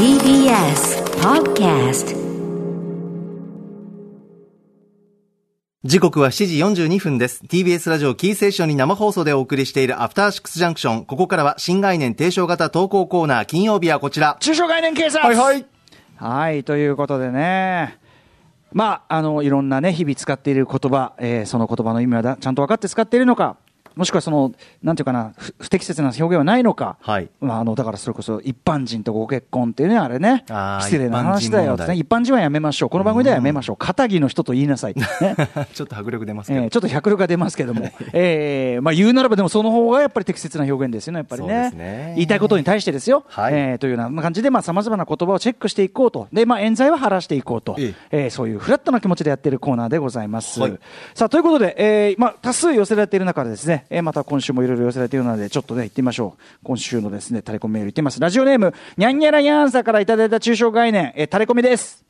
TBS Podcast 時刻は7時42分です。TBS ラジオキーセーションに生放送でお送りしているアフターシックスジャンクション。ここからは新概念提唱型投稿コーナー。金曜日はこちら。中小概念警察はいはい。はい、ということでね。まあ、あの、いろんなね、日々使っている言葉、えーその言葉の意味はだちゃんと分かって使っているのか、もしくはその、なんていうかな、不不適切な表現はないのか。はいまあ、あの、だからそれこそ一般人とご結婚っていうね、あれね。失礼な話だよ一般人問題一般人はやめましょう。この番組ではやめましょう。片木の人と言いなさい。ね。ちょっと迫力出ますけど。えーちょっと百力が出ますけども、えーまあ、言うならば、でもその方がやっぱり適切な表現ですよね、やっぱりね。ね言いたいことに対してですよ、はいえーというような感じで、さまざ、まな言葉をチェックしていこうと、でまあ、冤罪は晴らしていこうと、ええーそういうフラットな気持ちでやっているコーナーでございます。はいさあということで、えーまあ、多数寄せられている中でですね、えーまた今週もいろいろ寄せられているので、ちょっとね、行ってみましょう。今週のですね、タレコミメール行ってみます。ラジオネーム、にゃんにゃらにゃんさんからいただいた抽象概念、えータレコミです。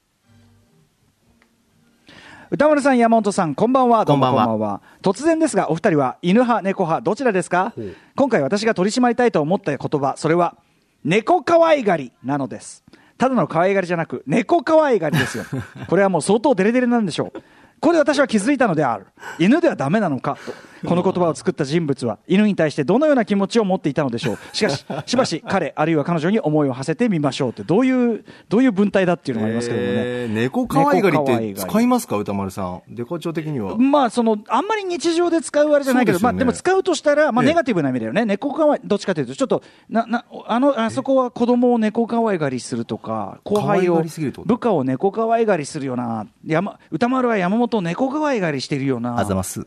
歌丸さん、山本さん、こんばんは。どうもこんばんは突然ですが、お二人は犬派、猫派、どちらですか？今回私が取り締まりたいと思った言葉、それは、猫可愛がりなのです。ただの可愛がりじゃなく、猫可愛がりですよ。これはもう相当デレデレなんでしょう。これで私は気づいたのである。犬ではダメなのかと。この言葉を作った人物は、犬に対してどのような気持ちを持っていたのでしょう。しかし、しばし彼、あるいは彼女に思いを馳せてみましょうって、どういう、どういう文体だっていうのがありますけどもね。えー猫可愛がりって使いますか歌丸さん。デカ長的には。まあ、その、あんまり日常で使うあれじゃないけど、ねまあ、でも使うとしたら、まあ、ええネガティブな意味だよね。猫かわい、どっちかというと、ちょっと、な、な、あの、あそこは子供を猫可愛がりするとか、後輩を部下を猫可愛がりするような、山、歌丸は山本を猫可愛がりしてるような。あざます。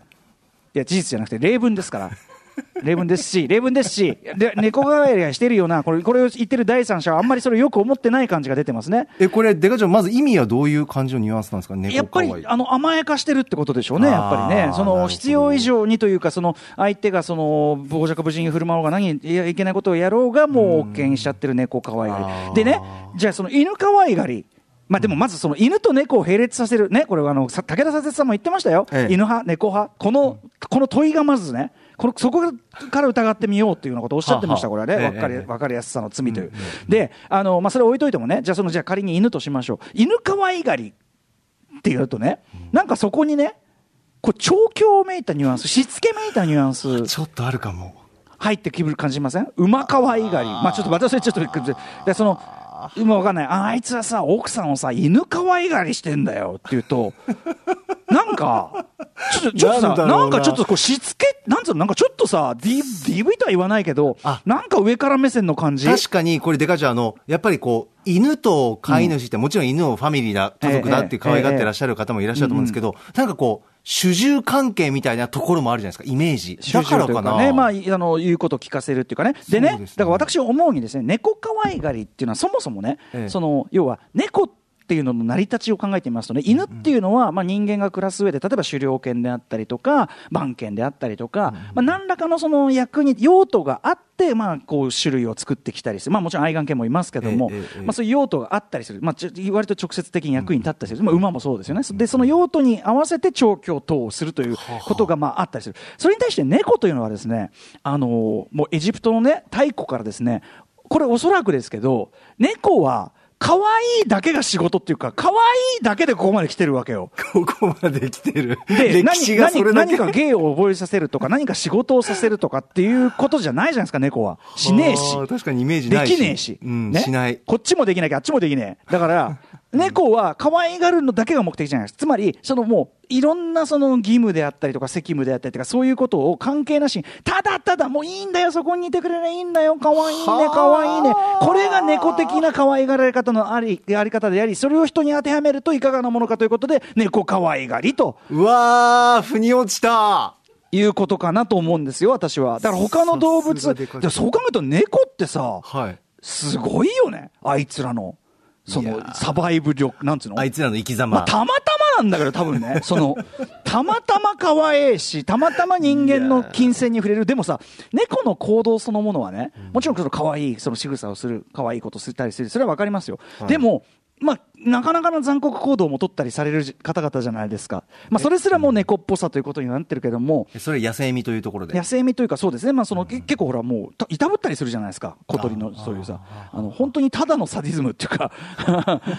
いや、事実じゃなくて、例文ですから。例文ですし、例文ですし、で猫がりしてるような、これ、これを言ってる第三者はあんまりそれをよく思ってない感じが出てますね。え、これ、デカ長、まず意味はどういう感じのニュアンスなんですか？猫やっぱ。りあの甘やかしてるってことでしょうね、やっぱりね、その必要以上にというか、その相手がその傍若無人に振る舞おうが、何いやいけないことをやろうが、もう OK にしちゃってる猫可愛があーり。でね、じゃあ、その犬可愛がり。まあでもまずその犬と猫を並列させる、ね、これはあのさ武田佐哲さんも言ってましたよ、ええ。犬派、猫派、このこの問いがまずね、このそこから疑ってみようっていうようなことをおっしゃってました、これはね、分かりええ。分かりやすさの罪という。で、あのまあ、それ置いといてもね、じゃあ、そのじゃあ仮に犬としましょう、犬可愛がりって言うとね、なんかそこにね、こう調教めいたニュアンス、しつけめいたニュアンスちょっとあるかも。入ってくる感じません？馬可愛がり。まあちょっと私はちょっと、でその、今わかんない。ああいつはさ、奥さんをさ、犬可愛がりしてんだよって言うと、なんか、ちょっと、ちょっとさ、なんかちょっとこうしつけ、なんつうの、なんかちょっとさ、D、DV とは言わないけどあ、なんか上から目線の感じ？確かに、これデカ長、あの、やっぱりこう、犬と飼い主って、もちろん犬をファミリーだ、家族だって可愛がってらっしゃる方もいらっしゃると思うんですけど、なんかこう、主従関係みたいなところもあるじゃないですか、イメージ。だからかな。ね、まあ、いあの、言うことを聞かせるっていうかね。でね、ですねだから私思うにですね、猫可愛がりっていうのはそもそもね、ええその、要は、猫っていうのの成り立ちを考えてみますとね、犬っていうのは、まあ、人間が暮らす上で、例えば狩猟犬であったりとか、番犬であったりとか、まあ、何らかのその役に、用途があって、まあ、こう、種類を作ってきたりする。まあ、もちろん愛玩犬もいますけども、まあ、そういう用途があったりする。まあ、割と直接的に役に立ったりする。まあ、馬もそうですよね。で、その用途に合わせて調教等をするということが、まあ、あったりする。それに対して猫というのはですね、あのーもうエジプトのね、太古からですね、これおそらくですけど、猫は、可愛いだけが仕事っていうか、可愛いだけでここまで来てるわけよ。ここまで来てる。で、歴史がそれだけ。何何か芸を覚えさせるとか、何か仕事をさせるとかっていうことじゃないじゃないですか、猫は。しねえし確かにイメージないし。できねえし、うん、ねしない。こっちもできなきゃあっちもできねえだから猫は可愛がるのだけが目的じゃないです。つまりそのもういろんなその義務であったりとか責務であったりとかそういうことを関係なしにただただもういいんだよそこにいてくれりゃいいんだよ。可愛いね可愛いね。これが猫的な可愛がられ方のありあり方でありそれを人に当てはめるといかがなものかということで猫可愛がりと。うわー、腑に落ちた。いうことかなと思うんですよ私は。だから他の動物そう考えると猫ってさはい。すごいよね、あいつらの。そのサバイブ力、なんつうの？あいつらの生き様。まあ、たまたまなんだけど、多分ね、その、たまたま可愛いし、たまたま人間の金銭に触れる。でもさ、猫の行動そのものはね、もちろんその可愛い、その仕草をする、可愛いことをしたりする、それはわかりますよ。でも、まあ、なかなかの残酷行動も取ったりされる方々じゃないですか。まあ、それすらもう猫っぽさということになってるけども、それ野生味というところで。野生味というか、そうですね、まあそのけ結構ほら、もうたいたぶったりするじゃないですか、小鳥のそういうさ、あの本当にただのサディズムっていうか、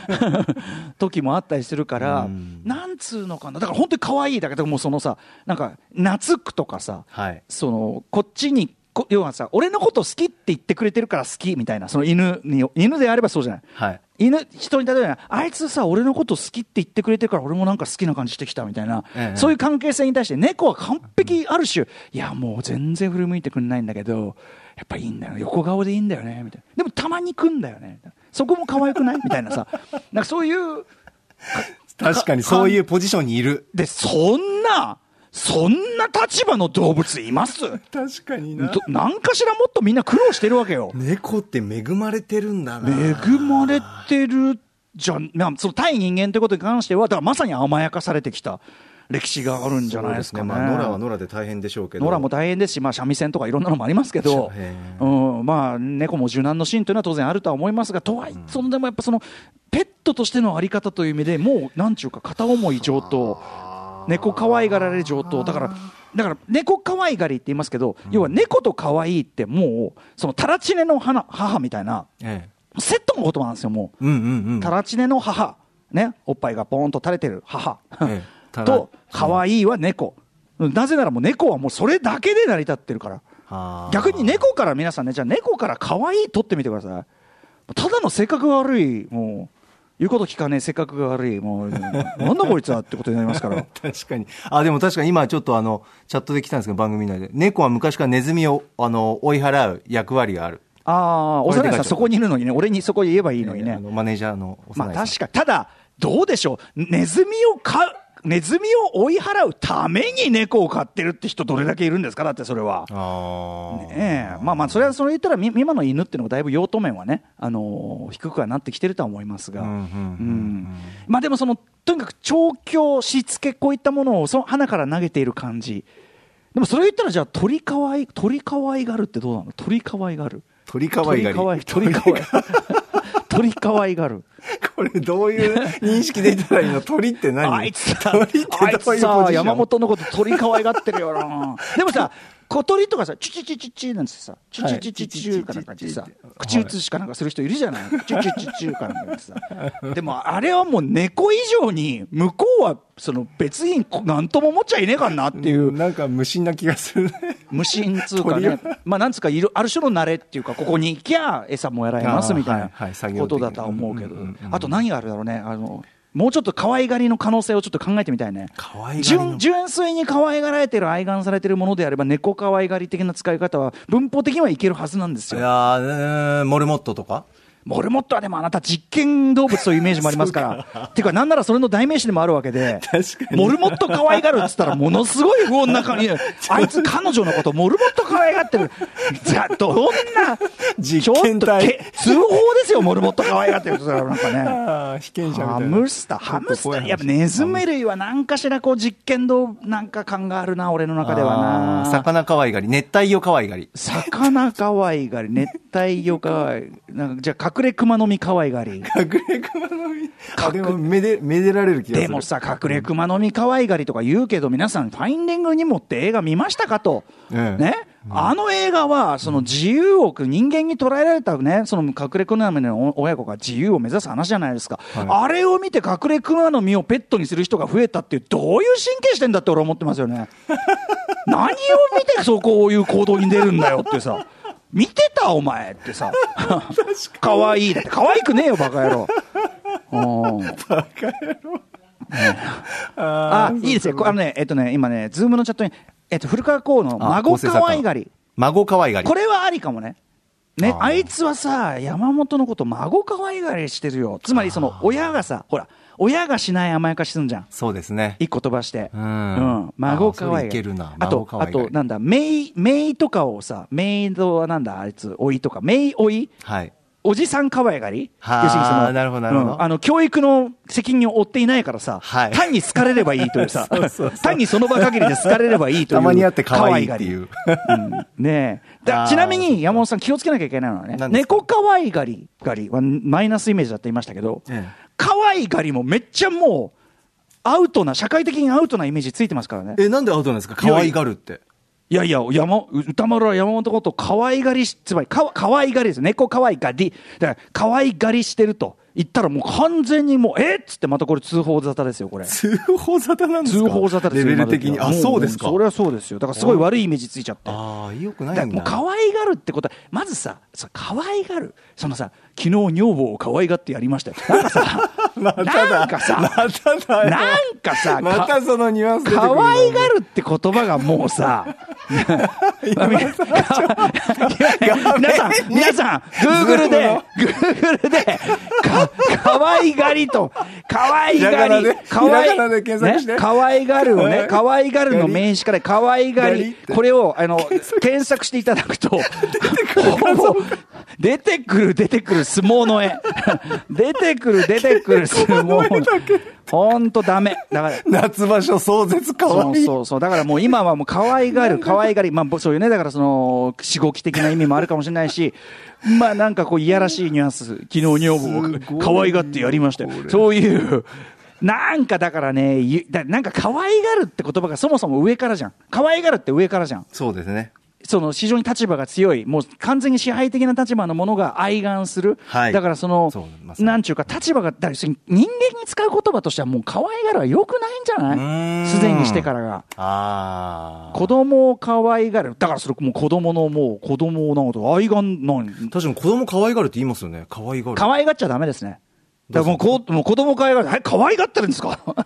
時もあったりするからうん、なんつうのかな、だから本当に可愛いだけど、もうそのさ、なんか、懐くとかさ、はい。そのこっちにこ要はさ俺のこと好きって言ってくれてるから好きみたいなその犬に犬であればそうじゃない。はい。犬人に例えばあいつさ俺のこと好きって言ってくれてるから俺もなんか好きな感じしてきたみたいな、ええ。そういう関係性に対して猫は完璧ある種、いやもう全然振り向いてくんないんだけどやっぱいいんだよ。横顔でいいんだよねみたいな。でもたまに来んだよね。そこも可愛くないみたいなさ。なんかそういう確かにそういうポジションにいる。でそんなそんな立場の動物います？確かにどなんかしらもっとみんな苦労してるわけよ。猫って恵まれてるんだな。恵まれてるじゃん、まあ、その対人間ということに関しては、だからまさに甘やかされてきた歴史があるんじゃないですかね。まあ、野良は野良で大変でしょうけど。野良も大変ですし、まあ、三味線とかいろんなのもありますけどへ、うん、まあ、猫も柔軟のシーンというのは当然あるとは思いますが、とはいえ、そのでもやっぱその、ペットとしてのあり方という意味でもう、なんちゅうか、片思い上等、猫可愛がられる上等、だから、だから猫可愛がりって言いますけど、要は猫と可愛いってもう、そのタラチネの花母みたいな、えセットの言葉なんですよ、もう。え。うんうんうん。タラチネの母、ね、おっぱいがポーンと垂れてる母、ええ と、可愛いは猫。なぜならもう猫はもうそれだけで成り立ってるから。はあ逆に猫から皆さんね、じゃあ猫から可愛い取ってみてください。ただの性格が悪い、もう、言うこと聞かねえ性格が悪い、もう、なんだこいつはってことになりますから。確かに。あ、でも確かに今ちょっとあの、チャットで来たんですけど、番組内で。猫は昔からネズミを、あの、追い払う役割がある。ああ、これでかい幼いさんそこにいるのにね、俺にそこに言えばいいのにねマネージャーのまあ確かに、ただ、どうでしょう、ネズミを飼う、ネズミを追い払うために猫を飼ってるって人、どれだけいるんですか、だってそれは。ああ。ええまあまあ、それはそれ言ったら、み今の犬っていうのがだいぶ用途面はね、あのー低くはなってきてるとは思いますが、まあでもその、とにかく調教、しつけ、こういったものをその花から投げている感じ。でもそれ言ったら、じゃあ鳥かわい、鳥かわいがるってどうなの？鳥かわいがる。鳥かわいがり。鳥かわい、鳥かわい。鳥かわいがる。これどういう認識で言ったらいいの？鳥って何？あいつさ、鳥ってどういうさ、ン？山本のこと鳥可愛がってるよな。でもさ、小鳥とかさ、チュチュチュチュチュなんてさ、チュチュチュチュチュかなんかさ、口移しかなんかする人いるじゃない？チュチュチュチュかなんかってさ。でもあれはもう猫以上に、向こうは、その別になんとも思っちゃいねえかなっていう、なんか無心な気がするね。無心つうか鳥ね、まあなんつうかいる、ある種の慣れっていうか、ここに行きゃ餌もやられますみたいなことだとは思うけど。あと何があるだろうね、あの、もうちょっと可愛がりの可能性をちょっと考えてみたいね。純純粋に可愛がられてる、愛玩されてるものであれば、猫可愛がり的な使い方は、文法的にはいけるはずなんですよ。いやモルモットとか？モルモットはでもあなた実験動物というイメージもありますから。ていうか、なんならそれの代名詞でもあるわけで。確かにモルモット可愛がるっつったら、ものすごい不穏な感じ。あいつ彼女のことモルモット可愛がってる。じゃあ、どんな、ちょっとけ通報ですよ、モルモット可愛がってるなんかね。被験者ハ。ムスター、ハムスター、やっぱネズミ類は何かしらこう実験度なんか感があるな、俺の中ではな。魚可愛がり、熱帯魚可愛がり。魚可愛がり、熱帯魚可愛い、なんかじゃあ隠れ熊の実可愛がり。隠れ熊の実？あ、でも、めで、めでられる気がする。でもさ、隠れ熊の実可愛がりとか言うけど、皆さん、ファインディングにもって映画見ましたかと？ええね？あの映画は、その自由を、人間に捉えられたね、その隠れ熊の実の親子が自由を目指す話じゃないですか。あれを見て隠れ熊の実をペットにする人が増えたっていう、どういう神経してんだって俺思ってますよね。何を見てそうこういう行動に出るんだよってさ。見てたお前ってさ。可愛いだって可愛くねえよ バカ野郎。うんあ、いいですよ。こあのね、えっとね、今ね、ズームのチャットに、えっと、古川公のあ孫可愛がり。孫可愛がり。これはありかもね。ね、あいつはさ、山本のこと孫可愛がりしてるよ。つまりその、親がさ、ほら、親がしない甘やかしすんじゃん。そうですね。一個飛ばして。うん孫可愛い。あそれいけるなあとあと、なんだ、メイ、メイとかをさ、メイドはなんだ、あいつ、おいとか、メイおい？はい。おじさん可愛がり？はあ要するにそのなるほどなるほどうんあの、教育の責任を負っていないからさ、はい単に好かれればいいというさ そうそうそう、単にその場限りで好かれればいいという。たまに会って可愛いっていう。うんねえ。だちなみに山本さん気をつけなきゃいけないのはね、何ですか？猫可愛がりがりはマイナスイメージだって言いましたけど、ええ可愛がりもめっちゃもう、アウトな、社会的にアウトなイメージついてますからね。え、なんでアウトなんですか？可愛がるって。いやいや、山、歌丸は山本のこと可愛がりし、つまりか、可愛がりです。猫可愛がり。だから、可愛がりしてると言ったらもう完全にもう、えっつってまたこれ通報沙汰ですよ、これ。通報沙汰なんですか？通報沙汰ですよレベル的に？あ、そうですか？もそれはそうですよ。だからすごい悪いイメージついちゃって。ああ、よくないもう。可愛がるってことは、まずさ、さ可愛がる。そのさ、昨日女房を可愛がってやりましたよ。なんかさ、なんかさ。なんかさ、またそのニュアンス可愛がるって言葉がもうさ、皆さん、皆さん、グーグルで、グーグルで、か、可愛がりと、可愛がりひらがなで、可愛ひらがるをねはい、可愛がるの名詞から可愛がりがりこれを、あの、検索していただくと、出てくる、出てくる相撲の絵。出てくる、出てくる相撲の絵。ほんとダメ。だから、夏場所壮絶可そう愛い。そうそう。だからもう今はもう可愛がる、可愛がり。まあぼそういうね、だからその、しごき的な意味もあるかもしれないし、まあなんかこういやらしいニュアンス、昨日女房を可愛がってやりましたよ。そういう、なんかだからね、なんか可愛がるって言葉がそもそも上からじゃん。可愛がるって上からじゃん。そうですね。その非常に立場が強い、もう完全に支配的な立場のものが愛玩する、はいだからその、そなんちゅうか、立場が、だ人間に使う言葉としては、もう可愛がるはよくないんじゃなんいすでにしてからが。ああ。子供を可愛がる。だからそれもう子供のもう子供をなんか愛がんなん確かに子供可愛がるって言いますよね。可愛がる。可愛がっちゃダメですね。だもうこもう子供可愛がる。はい、可愛がってるんですか？もう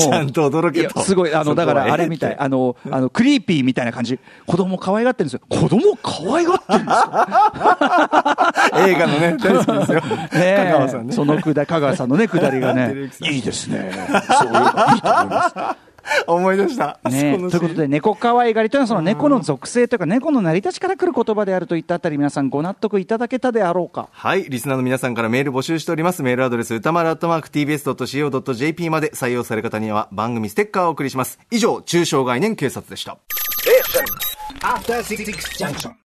ちゃんと驚けとすごい、あの、だからあれみたい、あの、あの、クリーピーみたいな感じ。子供可愛がってるんですよ。子供可愛がってるんですか 映画のね、大好きですよ。ねえ香川さんね。そのくだり、香川さんのね、くだりがねいいですね。そういうのいいと思います。思い出した。ねということで、猫可愛がりというのは、その猫の属性というか、猫の成り立ちから来る言葉であるといったあたり、皆さんご納得いただけたであろうか。はい。リスナーの皆さんからメール募集しております。メールアドレス、歌丸アットマーク tbs.co.jp まで採用される方には番組ステッカーをお送りします。以上、中小概念警察でした。Junction.